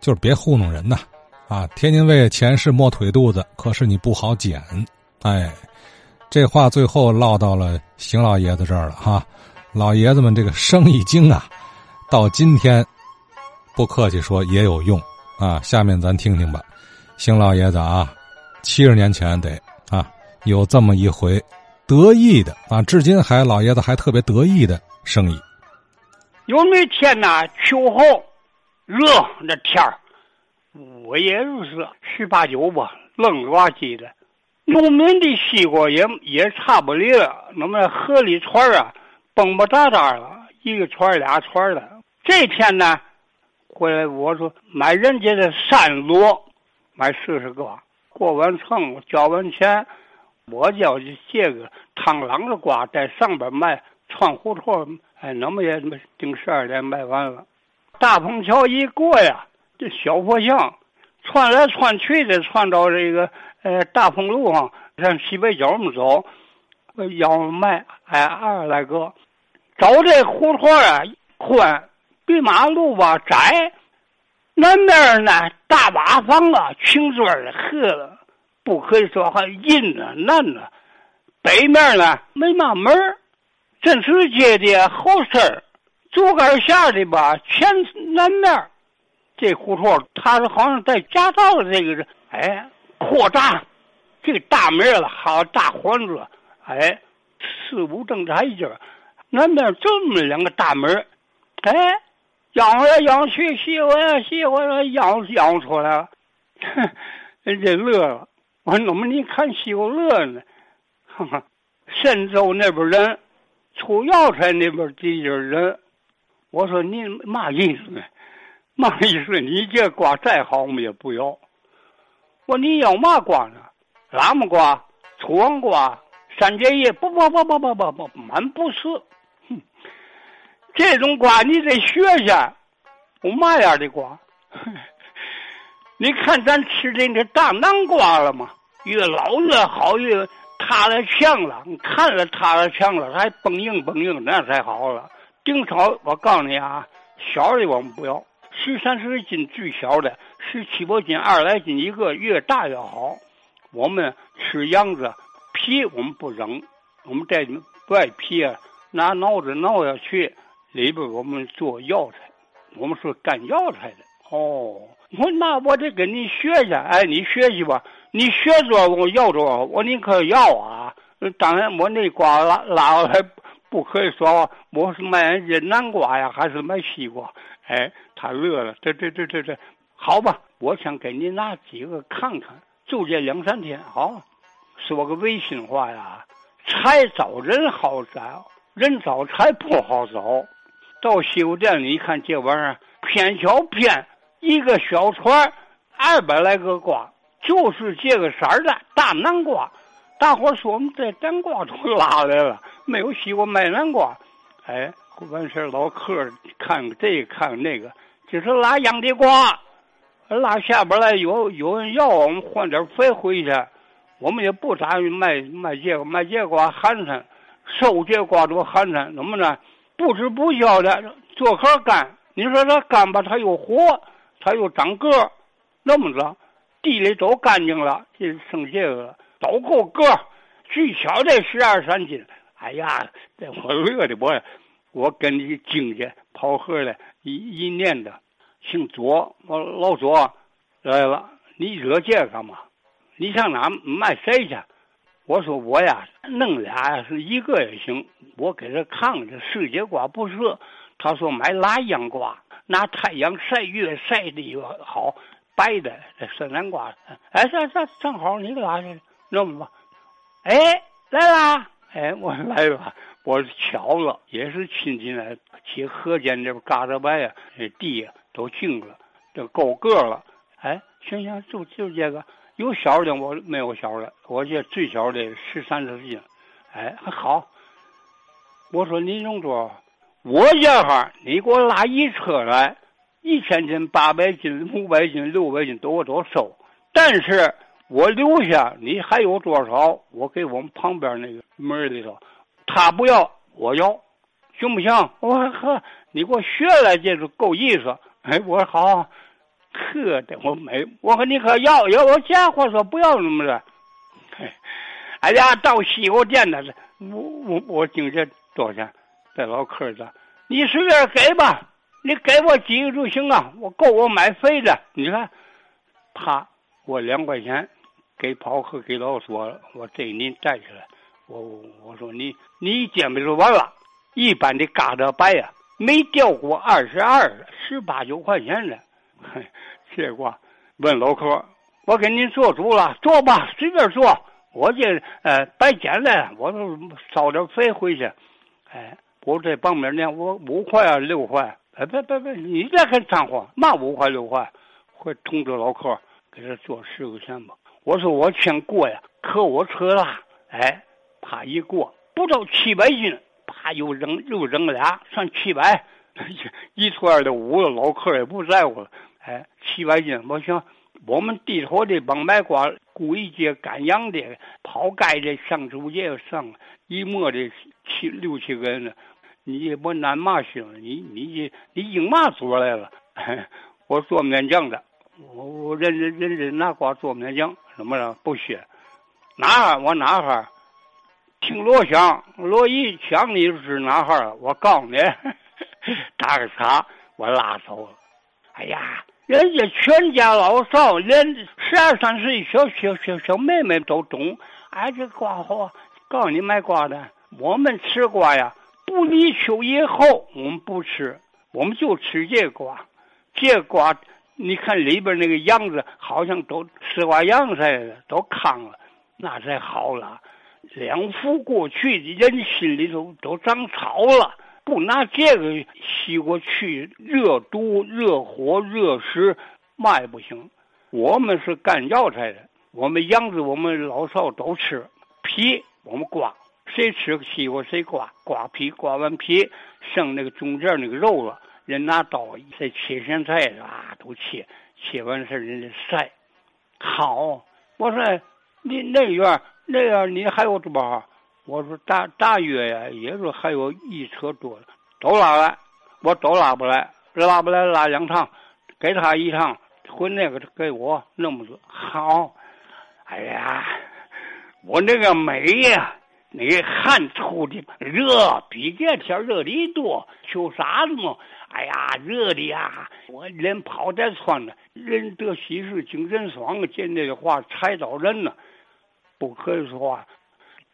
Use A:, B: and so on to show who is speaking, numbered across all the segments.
A: 就是别糊弄人呐！啊，天津卫钱是摸腿肚子，可是你不好捡。哎，这话最后落到了邢老爷子这儿了哈。老爷子们这个生意经啊，到今天不客气说也有用啊。下面咱听听吧，邢老爷子啊，七十年前得啊有这么一回得意的啊，至今还老爷子还特别得意的生意。
B: 有那天呐，秋后热那天儿。我也就是十八九吧，愣着吧唧的。农民的西瓜也也差不离了，那么河里船啊，蹦蹦哒哒了，一个船俩船的。这天呢，回来我说买人家的山螺，买四十个。过完秤，交完钱，我叫借个螳螂的瓜在上边卖，串胡同，哎，那么也顶十二点卖完了。大棚桥一过呀。这小破巷，窜来窜去的，窜到这个呃大丰路上，向西北角么走，要卖哎二十来个，走这胡同啊宽，比马路吧窄，南面呢大瓦房啊，青砖的黑的，不可以说还阴呢难呢，北面呢没嘛门正是街的好事儿竹竿下的吧前南面。这胡同，他是好像在夹道的这个人，哎，扩大，这个大门了，好大环子，哎，四五正宅一间南边这么两个大门，哎，养来养去，西回来西回来，扬扬出来了，人家乐了。我说：“怎么你看西瓜乐呢？” 哈哈，深州那边人，出药材那边这些人，我说：“你嘛意思呢？”嘛意思？你这瓜再好，我们也不要。我你要嘛瓜呢？喇嘛瓜、粗黄瓜、三节叶？不不不不不不不，满不是。哼，这种瓜你得学学。我嘛样的瓜？你看咱吃的那大南瓜了吗？越老越好，越塌了墙了。你看了塌了墙了，还蹦硬蹦硬，那才好了。顶少我告诉你啊，小的我们不要。十三十斤最小的，十七八斤二十来斤一个，越大越好。我们吃秧子皮，我们不扔，我们带外皮啊，拿脑子挠下去，里边我们做药材，我们是干药材的。哦，我那我得跟你学去，哎，你学习吧，你学着我要着我，宁可要啊。当然，我那瓜拉拉来不可以说我是卖人家南瓜呀，还是卖西瓜。哎，他乐了，这这这这这，好吧，我想给你拿几个看看，就这两三天，好，说个违心话呀，财找人好找，人找财不好找。到西瓜店里一看，这玩意儿偏小偏，一个小船，二百来个瓜，就是这个色儿的大南瓜。大伙说我们这南瓜都拉来了，没有西瓜卖南瓜，哎。完事老客看看这个看看那个，就是拉秧的瓜，拉下边来有有人要，我们换点肥回去。我们也不打算卖卖这个卖这瓜寒碜，收这瓜多寒碜。怎么呢？不知不觉的做壳干。你说它干吧，它又活，它又长个那么着，地里都干净了，就剩这个了，都够个最小的十二三斤。哎呀，这我乐的我。我跟你经家跑河的一一年的，姓左，我老左来了。你惹这干嘛？你上哪卖谁去？我说我呀，弄俩是一个也行。我给他看看，这世界瓜不是。他说买拉秧瓜，拿太阳晒越晒的越好，白的这南瓜。哎，这这正好你拉去，弄吧。哎，来啦！哎，我说来吧。我巧了，也是亲戚呢，去河间这边嘎达白呀，这地都净了，都够个了。哎，行行，就就这个，有小的我没有小的，我这最小的十三十斤，哎，还好。我说你弄多？我这哈，你给我拉一车来，一千斤、八百斤、五百斤、六百斤都我都收，但是我留下，你还有多少？我给我们旁边那个门里头。他不要，我要，行不行？我呵，你给我学来，这就够意思。哎，我说好，呵的，我没，我说你可要要我家伙说不要那么着。哎呀，到西瓜店那是，我我我今天多少钱？这老客子，你随便给吧，你给我几个就行啊，我够我买肥的。你看，啪，我两块钱给跑客给老说，我这您带起来。我我说你你煎饼就完了，一般的嘎达白呀，没掉过二十二十八九块钱的。结果问老客，我给您做主了，做吧，随便做。我这呃白捡来，我都烧点肥回去。哎，我这旁边呢，我五块啊六块，哎别别别，你别跟掺和，嘛五块六块，会通知老客给他做十块钱吧。我说我先过呀，可我车大，哎，啪一过不到七百斤，啪又扔又扔俩，算七百，一串二的五个，老客也不在乎了。哎，七百斤，我想我们地头的帮卖瓜。归节赶羊的，跑街的，上周节上一摸的七六七个人，你也不难嘛行？你你你应嘛做来了？我做面酱的，我我人人人人拿瓜做面酱，怎么着不学？哪哈？我哪哈？听锣响，锣一响，你是哪哈？我告诉你，打个岔，我拉走了。哎呀！人家全家老少，连十二三岁小小小小妹妹都懂。哎，这瓜好，告诉你卖瓜的，我们吃瓜呀，不立秋以后我们不吃，我们就吃这瓜。这瓜，你看里边那个样子，好像都丝瓜秧似的，都糠了，那才好了。两副过去，人心里头都长草了。不拿这个西瓜去热毒、热火、热食，嘛也不行。我们是干药材的，我们秧子，我们老少都吃皮，我们刮。谁吃西瓜谁刮，刮皮，刮完皮剩那个中间那个肉了，人拿刀再切咸菜啊，都切，切完事人家晒。好，我说你那院那院你还有多少？我说大大约呀，也就还有一车多，都拉来，我都拉不来，拉不来拉两趟，给他一趟，回那个给我那么多好。哎呀，我那个美呀，个汗出的热，比这天热的多，求啥子嘛？哎呀，热的呀，我连跑带窜的，人得喜事精神爽，见那个话踩到人了，不可以说话。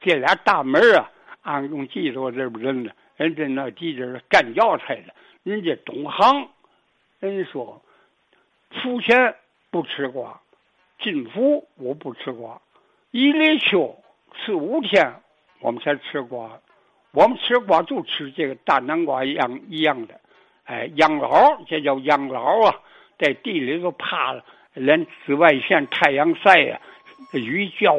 B: 这俩大门啊，俺用记住这不人呢，人家那地界是干药材的，人家懂行。人家说，出钱不吃瓜，进府我不吃瓜。一立秋四五天，我们才吃瓜。我们吃瓜就吃这个大南瓜一样一样的。哎，养老这叫养老啊，在地里头趴了，连紫外线、太阳晒呀，雨浇、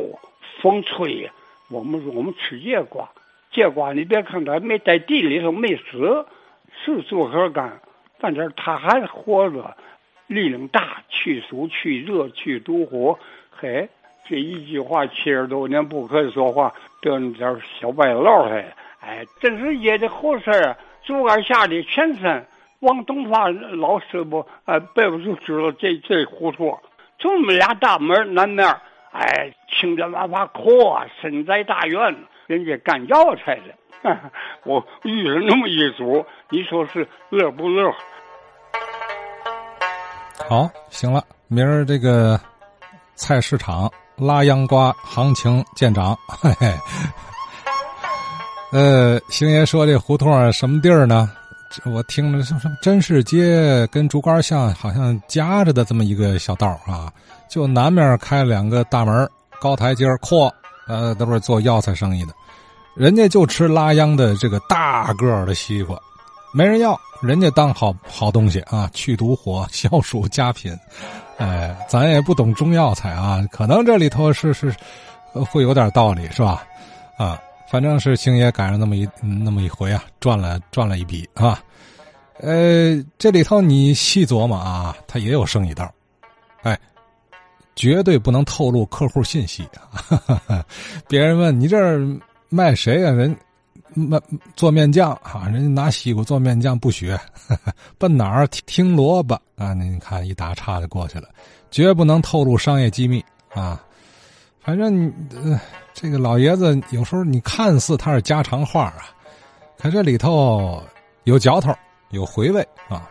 B: 风吹呀。我们我们吃这瓜，这瓜你别看它没在地里头没死，是做核干，反正它还活着，力量大，去暑去热去毒火。嘿，这一句话七十多年不可以说话，得那点小白老嘿，哎，真是爷的好事儿，竹竿下的全身。王东发老师不，哎，背不就知道这这糊涂，就我们俩大门南面。哎，青天万法可，身在大院，人家干药材的，我遇了那么一组，你说是乐不乐？
A: 好，行了，明儿这个菜市场拉秧瓜行情见长。嘿嘿。呃，星爷说这胡同什么地儿呢？我听着像什么真市街跟竹竿巷好像夹着的这么一个小道啊。就南面开两个大门，高台阶阔，呃，都是做药材生意的，人家就吃拉秧的这个大个的西瓜，没人要，人家当好好东西啊，去毒火、消暑佳品。哎，咱也不懂中药材啊，可能这里头是是会有点道理，是吧？啊，反正是星爷赶上那么一那么一回啊，赚了赚了一笔啊。呃，这里头你细琢磨啊，他也有生意道，哎。绝对不能透露客户信息啊！别人问你这儿卖谁呀？人面做面酱啊，人家拿西瓜做面酱不学，奔哪儿听萝卜啊？你看一打岔就过去了，绝不能透露商业机密啊。反正呃，这个老爷子有时候你看似他是家常话啊，可这里头有嚼头，有回味啊。